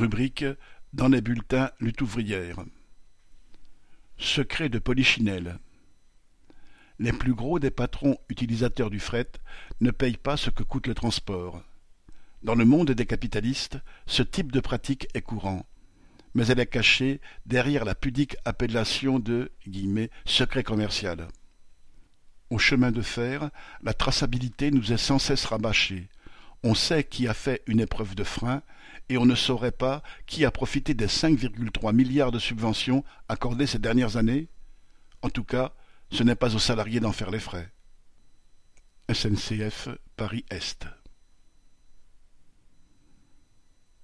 Rubrique dans les bulletins Lutte ouvrière. Secret de Polichinelle. Les plus gros des patrons utilisateurs du fret ne payent pas ce que coûte le transport. Dans le monde des capitalistes, ce type de pratique est courant, mais elle est cachée derrière la pudique appellation de « secret commercial ». Au chemin de fer, la traçabilité nous est sans cesse rabâchée. On sait qui a fait une épreuve de frein, et on ne saurait pas qui a profité des 5,3 milliards de subventions accordées ces dernières années En tout cas, ce n'est pas aux salariés d'en faire les frais. SNCF Paris-Est